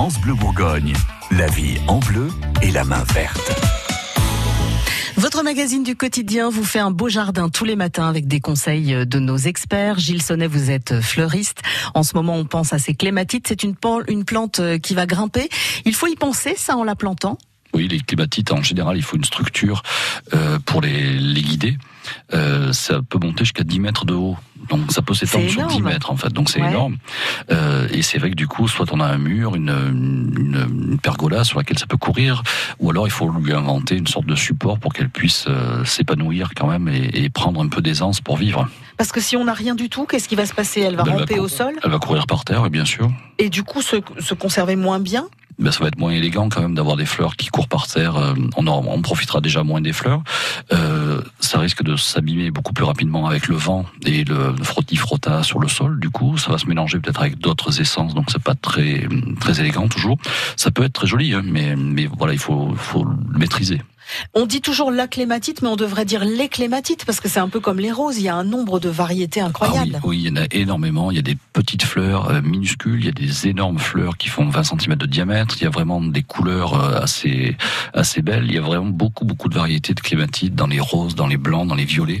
France Bleu Bourgogne. La vie en bleu et la main verte. Votre magazine du quotidien vous fait un beau jardin tous les matins avec des conseils de nos experts. Gilles Sonnet, vous êtes fleuriste. En ce moment, on pense à ces clématites. C'est une, une plante qui va grimper. Il faut y penser, ça, en la plantant? Oui, les clématites, en général, il faut une structure euh, pour les, les guider. Euh, ça peut monter jusqu'à 10 mètres de haut. Donc ça peut s'étendre sur 10 mètres en fait, donc c'est énorme. Euh, et c'est vrai que du coup, soit on a un mur, une, une, une, pergola sur laquelle ça peut courir, ou alors il faut lui inventer une sorte de support pour qu'elle puisse euh, s'épanouir quand même et, et, prendre un peu d'aisance pour vivre. Parce que si on n'a rien du tout, qu'est-ce qui va se passer? Elle va ben, ramper elle va au sol? Elle va courir par terre, bien sûr. Et du coup, se, se conserver moins bien? Ben, ça va être moins élégant quand même d'avoir des fleurs qui courent par terre. Euh, on, en, on profitera déjà moins des fleurs. Euh, ça risque de s'abîmer beaucoup plus rapidement avec le vent et le frotti-frotta sur le sol. Du coup, ça va se mélanger peut-être avec d'autres essences, donc c'est pas très très élégant toujours. Ça peut être très joli, hein, mais mais voilà, il faut faut le maîtriser. On dit toujours la clématite, mais on devrait dire les clématites parce que c'est un peu comme les roses. Il y a un nombre de variétés incroyables. Ah oui, oui, il y en a énormément. Il y a des petites fleurs euh, minuscules, il y a des énormes fleurs qui font 20 cm de diamètre. Il y a vraiment des couleurs euh, assez assez belles. Il y a vraiment beaucoup beaucoup de variétés de clématites dans les roses, dans les blancs, dans les violets.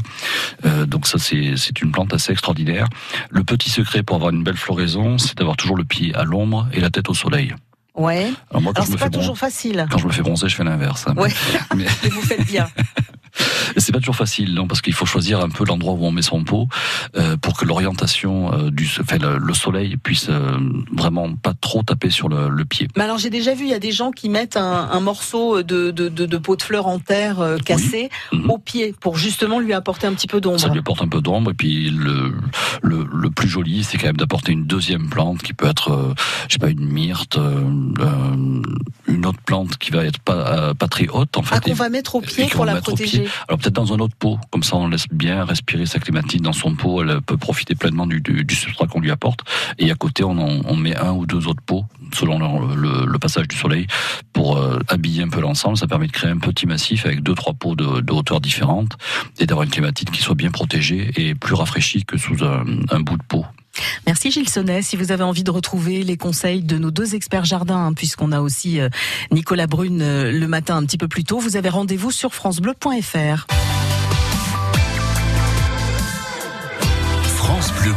Euh, donc ça c'est c'est une plante assez extraordinaire. Le petit secret pour avoir une belle floraison, c'est d'avoir toujours le pied à l'ombre et la tête au soleil. Ouais. Alors, moi, Alors c'est pas toujours facile. Quand je me fais bronzer, je fais l'inverse. Hein. Ouais. Mais... mais vous faites bien. C'est pas toujours facile, non, parce qu'il faut choisir un peu l'endroit où on met son pot euh, pour que l'orientation euh, du, enfin, le, le, soleil puisse euh, vraiment pas trop taper sur le, le pied. Mais alors j'ai déjà vu, il y a des gens qui mettent un, un morceau de, de, de, de, pot de fleurs en terre cassé oui. mmh. au pied pour justement lui apporter un petit peu d'ombre. Ça lui apporte un peu d'ombre et puis le, le, le plus joli, c'est quand même d'apporter une deuxième plante qui peut être, je sais pas, une myrte, une autre plante qui va être pas pas très haute en fait. Ah, qu'on va mettre au pied pour la protéger. Alors peut-être dans un autre pot, comme ça on laisse bien respirer sa clématite dans son pot, elle peut profiter pleinement du, substrat qu'on lui apporte. Et à côté on, met un ou deux autres pots selon le, passage du soleil pour euh, habiller un peu l'ensemble. Ça permet de créer un petit massif avec deux trois pots de, hauteur différentes et d'avoir une clématite qui soit bien protégée et plus rafraîchie que sous un bout de pot. Merci Gilles Sonnet. Si vous avez envie de retrouver les conseils de nos deux experts jardins, hein, puisqu'on a aussi euh, Nicolas Brune euh, le matin un petit peu plus tôt, vous avez rendez-vous sur francebleu.fr. France Bleu.